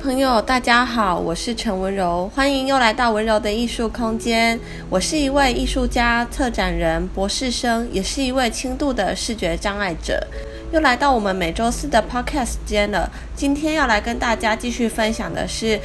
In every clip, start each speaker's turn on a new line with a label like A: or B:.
A: 朋友，大家好，我是陈雯柔，欢迎又来到雯柔的艺术空间。我是一位艺术家、策展人、博士生，也是一位轻度的视觉障碍者。又来到我们每周四的 Podcast 间了。今天要来跟大家继续分享的是，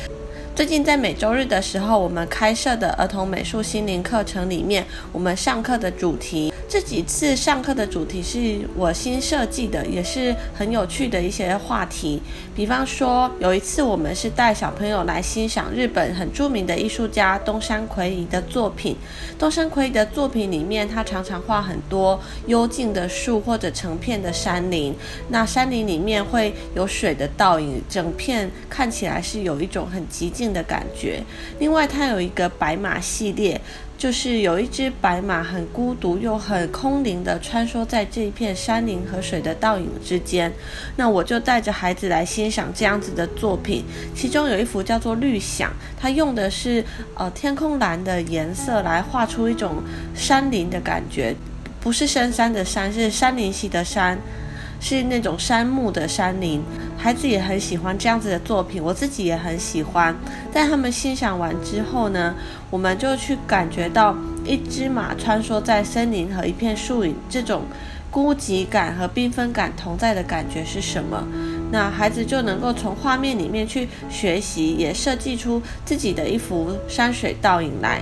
A: 最近在每周日的时候，我们开设的儿童美术心灵课程里面，我们上课的主题。这几次上课的主题是我新设计的，也是很有趣的一些话题。比方说，有一次我们是带小朋友来欣赏日本很著名的艺术家东山魁夷的作品。东山魁夷的作品里面，他常常画很多幽静的树或者成片的山林。那山林里面会有水的倒影，整片看起来是有一种很寂静的感觉。另外，他有一个白马系列。就是有一只白马很孤独又很空灵地穿梭在这一片山林和水的倒影之间，那我就带着孩子来欣赏这样子的作品。其中有一幅叫做《绿响》，它用的是呃天空蓝的颜色来画出一种山林的感觉，不是深山的山，是山林系的山。是那种杉木的山林，孩子也很喜欢这样子的作品，我自己也很喜欢。在他们欣赏完之后呢，我们就去感觉到一只马穿梭在森林和一片树影，这种孤寂感和缤纷感同在的感觉是什么？那孩子就能够从画面里面去学习，也设计出自己的一幅山水倒影来。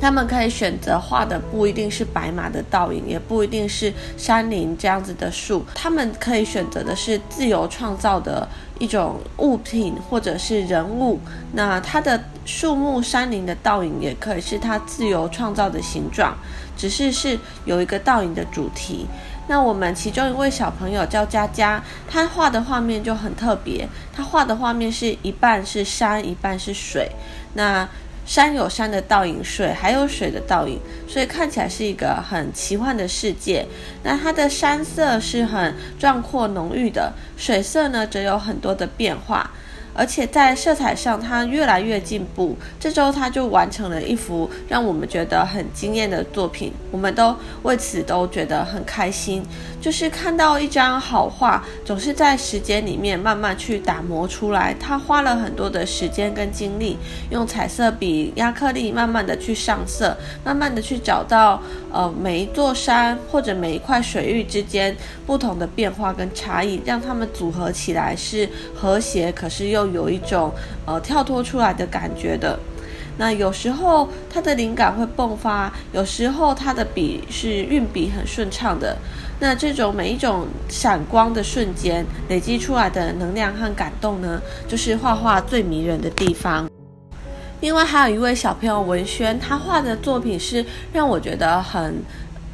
A: 他们可以选择画的不一定是白马的倒影，也不一定是山林这样子的树。他们可以选择的是自由创造的一种物品或者是人物。那它的树木、山林的倒影也可以是它自由创造的形状，只是是有一个倒影的主题。那我们其中一位小朋友叫佳佳，他画的画面就很特别。他画的画面是一半是山，一半是水。那山有山的倒影，水还有水的倒影，所以看起来是一个很奇幻的世界。那它的山色是很壮阔浓郁的，水色呢则有很多的变化。而且在色彩上，它越来越进步。这周，他就完成了一幅让我们觉得很惊艳的作品，我们都为此都觉得很开心。就是看到一张好画，总是在时间里面慢慢去打磨出来。他花了很多的时间跟精力，用彩色笔、压克力慢慢的去上色，慢慢的去找到呃每一座山或者每一块水域之间不同的变化跟差异，让它们组合起来是和谐，可是又有一种呃跳脱出来的感觉的。那有时候他的灵感会迸发，有时候他的笔是运笔很顺畅的。那这种每一种闪光的瞬间累积出来的能量和感动呢，就是画画最迷人的地方。另外还有一位小朋友文轩，他画的作品是让我觉得很。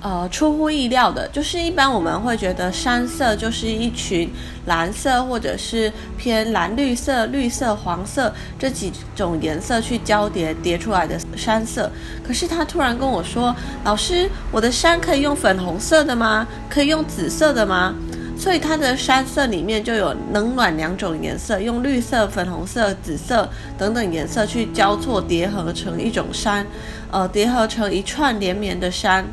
A: 呃，出乎意料的，就是一般我们会觉得山色就是一群蓝色或者是偏蓝绿色、绿色、黄色这几种颜色去交叠叠出来的山色。可是他突然跟我说：“老师，我的山可以用粉红色的吗？可以用紫色的吗？”所以他的山色里面就有冷暖两种颜色，用绿色、粉红色、紫色等等颜色去交错叠合成一种山，呃，叠合成一串连绵的山。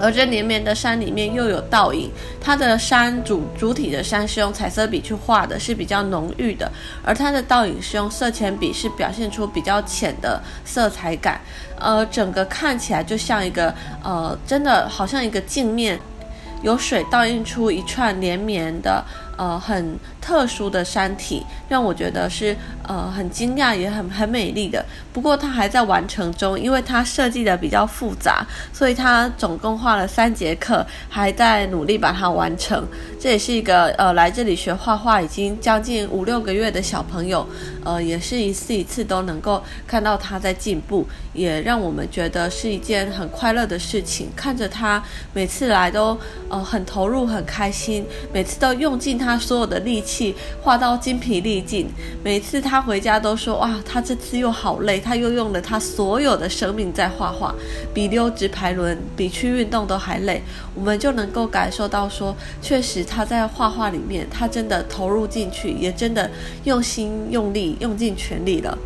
A: 而这连绵的山里面又有倒影，它的山主主体的山是用彩色笔去画的，是比较浓郁的，而它的倒影是用色铅笔，是表现出比较浅的色彩感，呃，整个看起来就像一个呃，真的好像一个镜面，有水倒映出一串连绵的。呃，很特殊的山体，让我觉得是呃很惊讶，也很很美丽的。不过它还在完成中，因为它设计的比较复杂，所以它总共画了三节课，还在努力把它完成。这也是一个呃来这里学画画已经将近五六个月的小朋友，呃，也是一次一次都能够看到他在进步，也让我们觉得是一件很快乐的事情。看着他每次来都呃很投入，很开心，每次都用尽他。所有的力气画到筋疲力尽，每次他回家都说：“哇，他这次又好累，他又用了他所有的生命在画画，比溜直排轮、比去运动都还累。”我们就能够感受到说，确实他在画画里面，他真的投入进去，也真的用心用力、用尽全力了。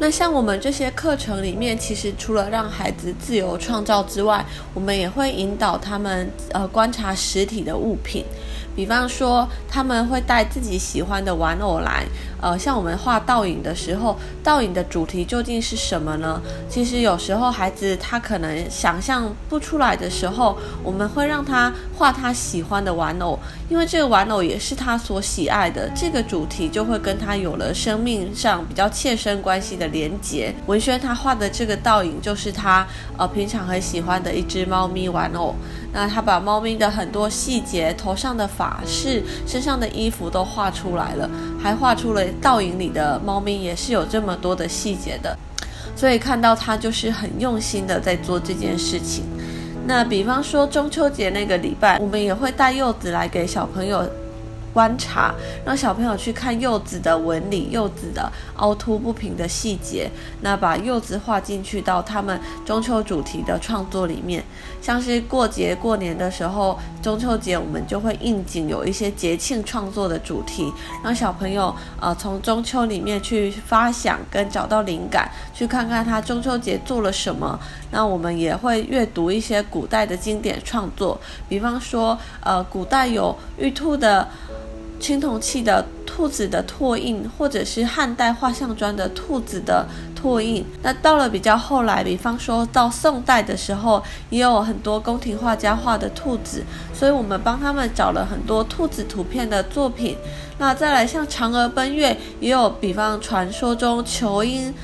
A: 那像我们这些课程里面，其实除了让孩子自由创造之外，我们也会引导他们呃观察实体的物品。比方说，他们会带自己喜欢的玩偶来，呃，像我们画倒影的时候，倒影的主题究竟是什么呢？其实有时候孩子他可能想象不出来的时候，我们会让他画他喜欢的玩偶，因为这个玩偶也是他所喜爱的，这个主题就会跟他有了生命上比较切身关系的连结。文轩他画的这个倒影就是他呃平常很喜欢的一只猫咪玩偶。那他把猫咪的很多细节、头上的发饰、身上的衣服都画出来了，还画出了倒影里的猫咪也是有这么多的细节的，所以看到他就是很用心的在做这件事情。那比方说中秋节那个礼拜，我们也会带柚子来给小朋友。观察，让小朋友去看柚子的纹理、柚子的凹凸不平的细节，那把柚子画进去到他们中秋主题的创作里面。像是过节过年的时候，中秋节我们就会应景有一些节庆创作的主题，让小朋友呃从中秋里面去发想跟找到灵感，去看看他中秋节做了什么。那我们也会阅读一些古代的经典创作，比方说呃古代有玉兔的。青铜器的兔子的拓印，或者是汉代画像砖的兔子的拓印。那到了比较后来，比方说到宋代的时候，也有很多宫廷画家画的兔子，所以我们帮他们找了很多兔子图片的作品。那再来像嫦娥奔月，也有比方传说中仇英。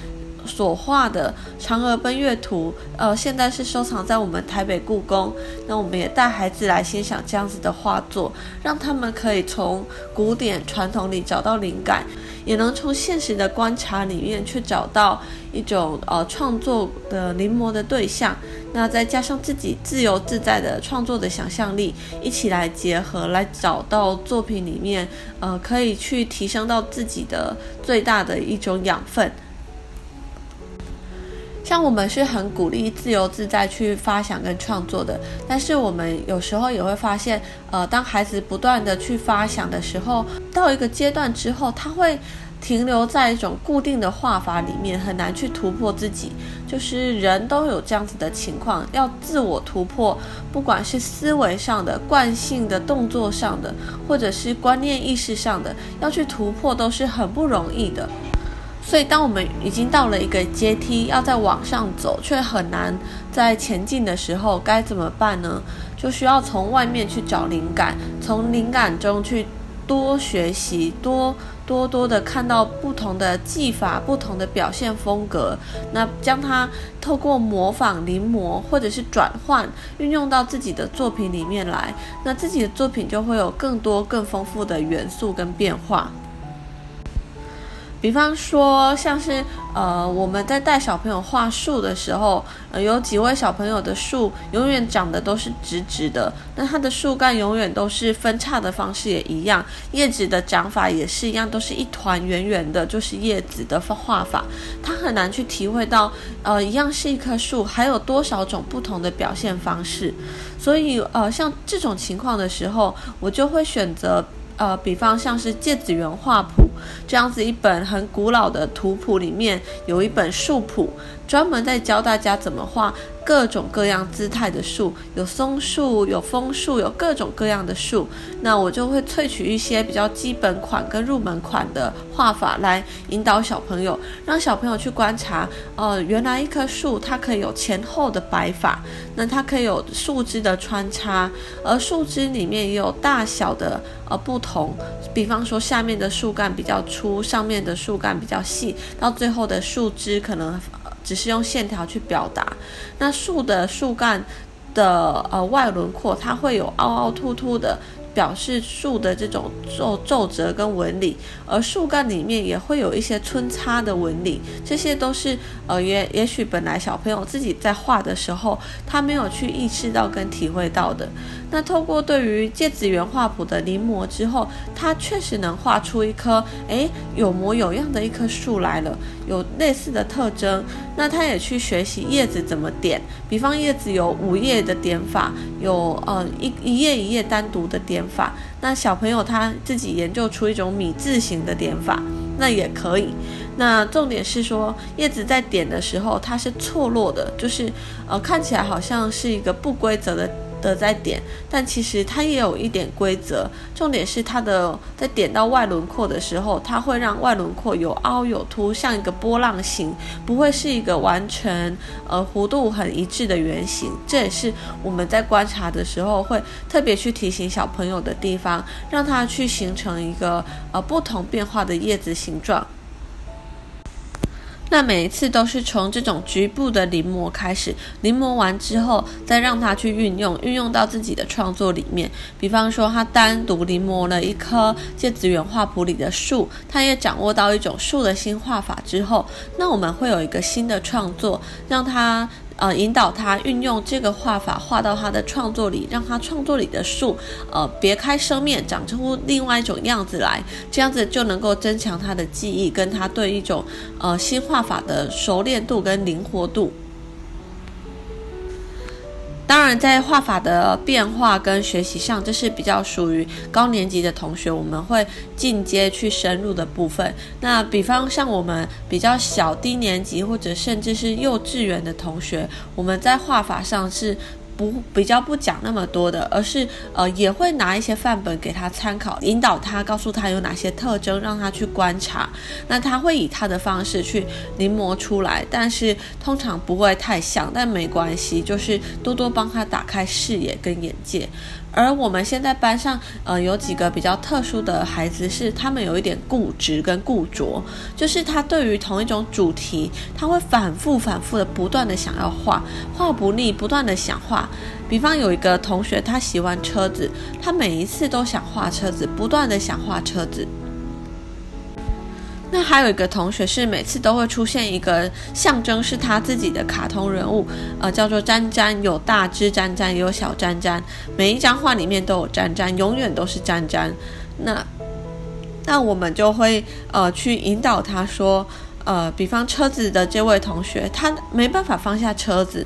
A: 所画的嫦娥奔月图，呃，现在是收藏在我们台北故宫。那我们也带孩子来欣赏这样子的画作，让他们可以从古典传统里找到灵感，也能从现实的观察里面去找到一种呃创作的临摹的对象。那再加上自己自由自在的创作的想象力，一起来结合，来找到作品里面呃可以去提升到自己的最大的一种养分。像我们是很鼓励自由自在去发想跟创作的，但是我们有时候也会发现，呃，当孩子不断的去发想的时候，到一个阶段之后，他会停留在一种固定的画法里面，很难去突破自己。就是人都有这样子的情况，要自我突破，不管是思维上的、惯性的动作上的，或者是观念意识上的，要去突破都是很不容易的。所以，当我们已经到了一个阶梯，要再往上走，却很难再前进的时候，该怎么办呢？就需要从外面去找灵感，从灵感中去多学习，多多多的看到不同的技法、不同的表现风格，那将它透过模仿、临摹或者是转换，运用到自己的作品里面来，那自己的作品就会有更多、更丰富的元素跟变化。比方说，像是呃，我们在带小朋友画树的时候，呃，有几位小朋友的树永远长得都是直直的，那它的树干永远都是分叉的方式也一样，叶子的长法也是一样，都是一团圆圆的，就是叶子的画法，他很难去体会到，呃，一样是一棵树，还有多少种不同的表现方式，所以呃，像这种情况的时候，我就会选择。呃，比方像是《芥子园画谱》这样子一本很古老的图谱里面，有一本树谱，专门在教大家怎么画。各种各样姿态的树，有松树，有枫树，有各种各样的树。那我就会萃取一些比较基本款跟入门款的画法来引导小朋友，让小朋友去观察。呃，原来一棵树它可以有前后的摆法，那它可以有树枝的穿插，而树枝里面也有大小的呃不同。比方说，下面的树干比较粗，上面的树干比较细，到最后的树枝可能。只是用线条去表达，那树的树干的呃外轮廓，它会有凹凹凸凸的。表示树的这种皱皱褶跟纹理，而树干里面也会有一些穿插的纹理，这些都是呃也也许本来小朋友自己在画的时候，他没有去意识到跟体会到的。那透过对于芥子园画谱的临摹之后，他确实能画出一棵诶有模有样的一棵树来了，有类似的特征。那他也去学习叶子怎么点，比方叶子有五叶的点法，有呃一一页一页单独的点法。那小朋友他自己研究出一种米字形的点法，那也可以。那重点是说，叶子在点的时候，它是错落的，就是呃看起来好像是一个不规则的。的在点，但其实它也有一点规则。重点是它的在点到外轮廓的时候，它会让外轮廓有凹有凸，像一个波浪形，不会是一个完全呃弧度很一致的圆形。这也是我们在观察的时候会特别去提醒小朋友的地方，让它去形成一个呃不同变化的叶子形状。那每一次都是从这种局部的临摹开始，临摹完之后，再让他去运用，运用到自己的创作里面。比方说，他单独临摹了一棵芥子园画谱里的树，他也掌握到一种树的新画法之后，那我们会有一个新的创作，让他。呃，引导他运用这个画法画到他的创作里，让他创作里的树，呃，别开生面，长出另外一种样子来，这样子就能够增强他的记忆，跟他对一种呃新画法的熟练度跟灵活度。当然，在画法的变化跟学习上，这是比较属于高年级的同学，我们会进阶去深入的部分。那比方像我们比较小低年级或者甚至是幼稚园的同学，我们在画法上是。不比较不讲那么多的，而是呃也会拿一些范本给他参考，引导他，告诉他有哪些特征，让他去观察。那他会以他的方式去临摹出来，但是通常不会太像，但没关系，就是多多帮他打开视野跟眼界。而我们现在班上，呃，有几个比较特殊的孩子，是他们有一点固执跟固着，就是他对于同一种主题，他会反复反复的不断的想要画，画不腻，不断的想画。比方有一个同学，他喜欢车子，他每一次都想画车子，不断的想画车子。那还有一个同学是每次都会出现一个象征是他自己的卡通人物，呃，叫做詹詹，有大只詹詹，也有小詹詹，每一张画里面都有詹詹，永远都是詹詹。那那我们就会呃去引导他说，呃，比方车子的这位同学，他没办法放下车子。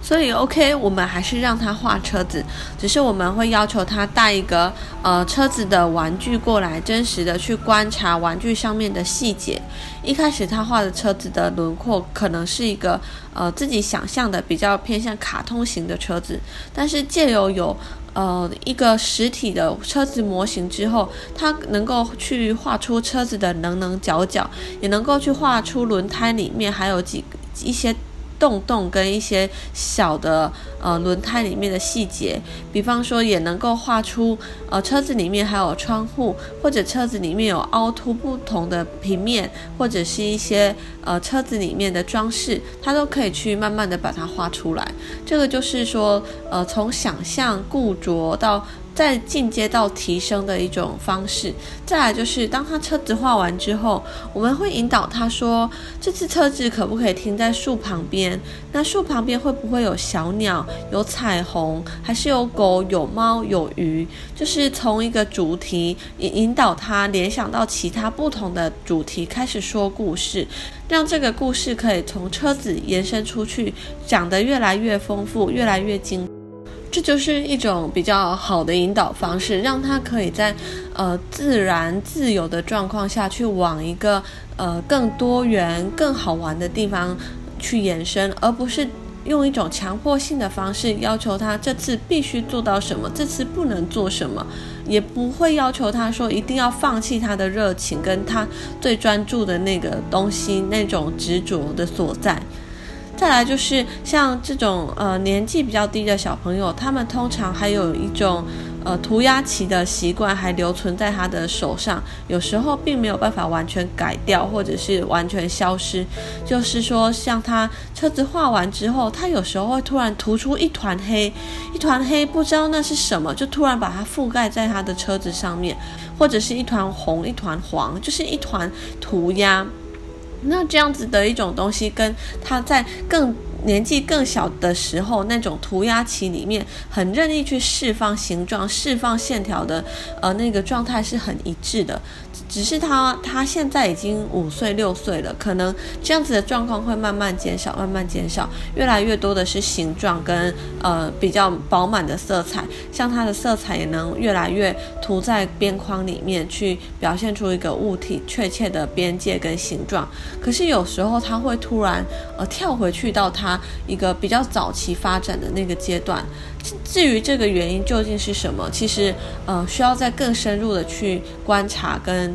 A: 所以，OK，我们还是让他画车子，只是我们会要求他带一个呃车子的玩具过来，真实的去观察玩具上面的细节。一开始他画的车子的轮廓可能是一个呃自己想象的比较偏向卡通型的车子，但是借由有呃一个实体的车子模型之后，他能够去画出车子的棱棱角角，也能够去画出轮胎里面还有几一些。洞洞跟一些小的呃轮胎里面的细节，比方说也能够画出呃车子里面还有窗户，或者车子里面有凹凸不同的平面，或者是一些呃车子里面的装饰，它都可以去慢慢的把它画出来。这个就是说呃从想象固着到。再进阶到提升的一种方式，再来就是当他车子画完之后，我们会引导他说：“这次车子可不可以停在树旁边？那树旁边会不会有小鸟、有彩虹，还是有狗、有猫、有鱼？就是从一个主题引引导他联想到其他不同的主题，开始说故事，让这个故事可以从车子延伸出去，讲得越来越丰富，越来越精。”这就是一种比较好的引导方式，让他可以在呃自然自由的状况下去往一个呃更多元、更好玩的地方去延伸，而不是用一种强迫性的方式要求他这次必须做到什么，这次不能做什么，也不会要求他说一定要放弃他的热情跟他最专注的那个东西，那种执着的所在。再来就是像这种呃年纪比较低的小朋友，他们通常还有一种呃涂鸦棋的习惯还留存在他的手上，有时候并没有办法完全改掉，或者是完全消失。就是说，像他车子画完之后，他有时候会突然涂出一团黑，一团黑不知道那是什么，就突然把它覆盖在他的车子上面，或者是一团红，一团黄，就是一团涂鸦。那这样子的一种东西，跟他在更年纪更小的时候那种涂鸦期里面很任意去释放形状、释放线条的呃那个状态是很一致的。只是他他现在已经五岁六岁了，可能这样子的状况会慢慢减少，慢慢减少，越来越多的是形状跟呃比较饱满的色彩，像它的色彩也能越来越涂在边框里面去表现出一个物体确切的边界跟形状。可是有时候他会突然呃跳回去到他一个比较早期发展的那个阶段。至于这个原因究竟是什么，其实呃需要再更深入的去观察跟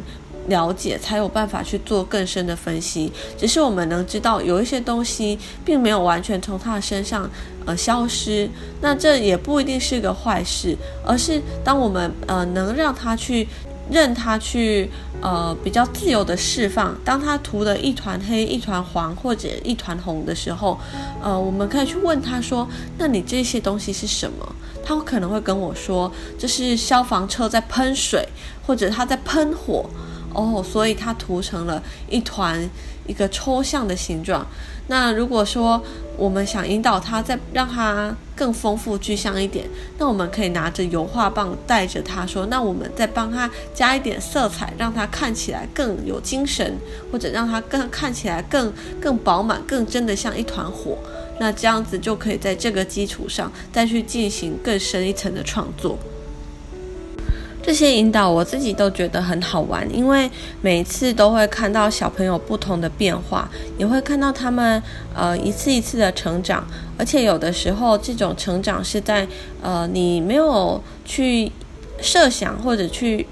A: 了解，才有办法去做更深的分析。只是我们能知道有一些东西并没有完全从他的身上呃消失，那这也不一定是个坏事，而是当我们呃能让他去。任他去，呃，比较自由的释放。当他涂了一团黑、一团黄或者一团红的时候，呃，我们可以去问他说：“那你这些东西是什么？”他可能会跟我说：“这是消防车在喷水，或者他在喷火。”哦，所以它涂成了一团一个抽象的形状。那如果说我们想引导它，再让它更丰富具象一点，那我们可以拿着油画棒带着它说，那我们再帮他加一点色彩，让它看起来更有精神，或者让它更看起来更更饱满，更真的像一团火。那这样子就可以在这个基础上再去进行更深一层的创作。这些引导我自己都觉得很好玩，因为每次都会看到小朋友不同的变化，也会看到他们呃一次一次的成长，而且有的时候这种成长是在呃你没有去设想或者去。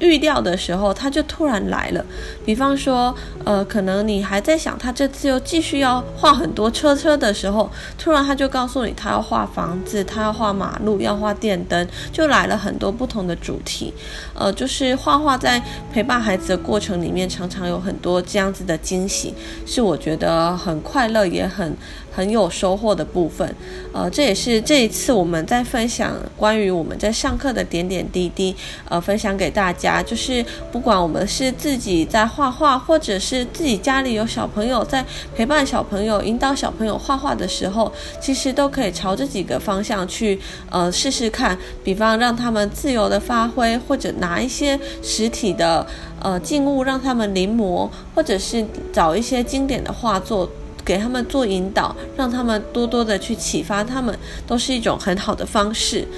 A: 预料的时候，他就突然来了。比方说，呃，可能你还在想他这次又继续要画很多车车的时候，突然他就告诉你，他要画房子，他要画马路，要画电灯，就来了很多不同的主题。呃，就是画画在陪伴孩子的过程里面，常常有很多这样子的惊喜，是我觉得很快乐，也很。很有收获的部分，呃，这也是这一次我们在分享关于我们在上课的点点滴滴，呃，分享给大家家。就是不管我们是自己在画画，或者是自己家里有小朋友在陪伴小朋友、引导小朋友画画的时候，其实都可以朝这几个方向去，呃，试试看。比方让他们自由的发挥，或者拿一些实体的呃静物让他们临摹，或者是找一些经典的画作。给他们做引导，让他们多多的去启发他们，都是一种很好的方式。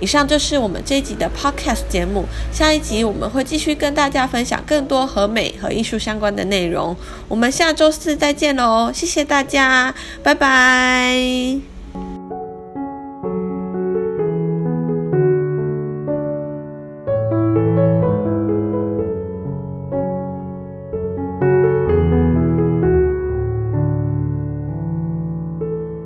A: 以上就是我们这一集的 Podcast 节目，下一集我们会继续跟大家分享更多和美和艺术相关的内容。我们下周四再见喽，谢谢大家，拜拜。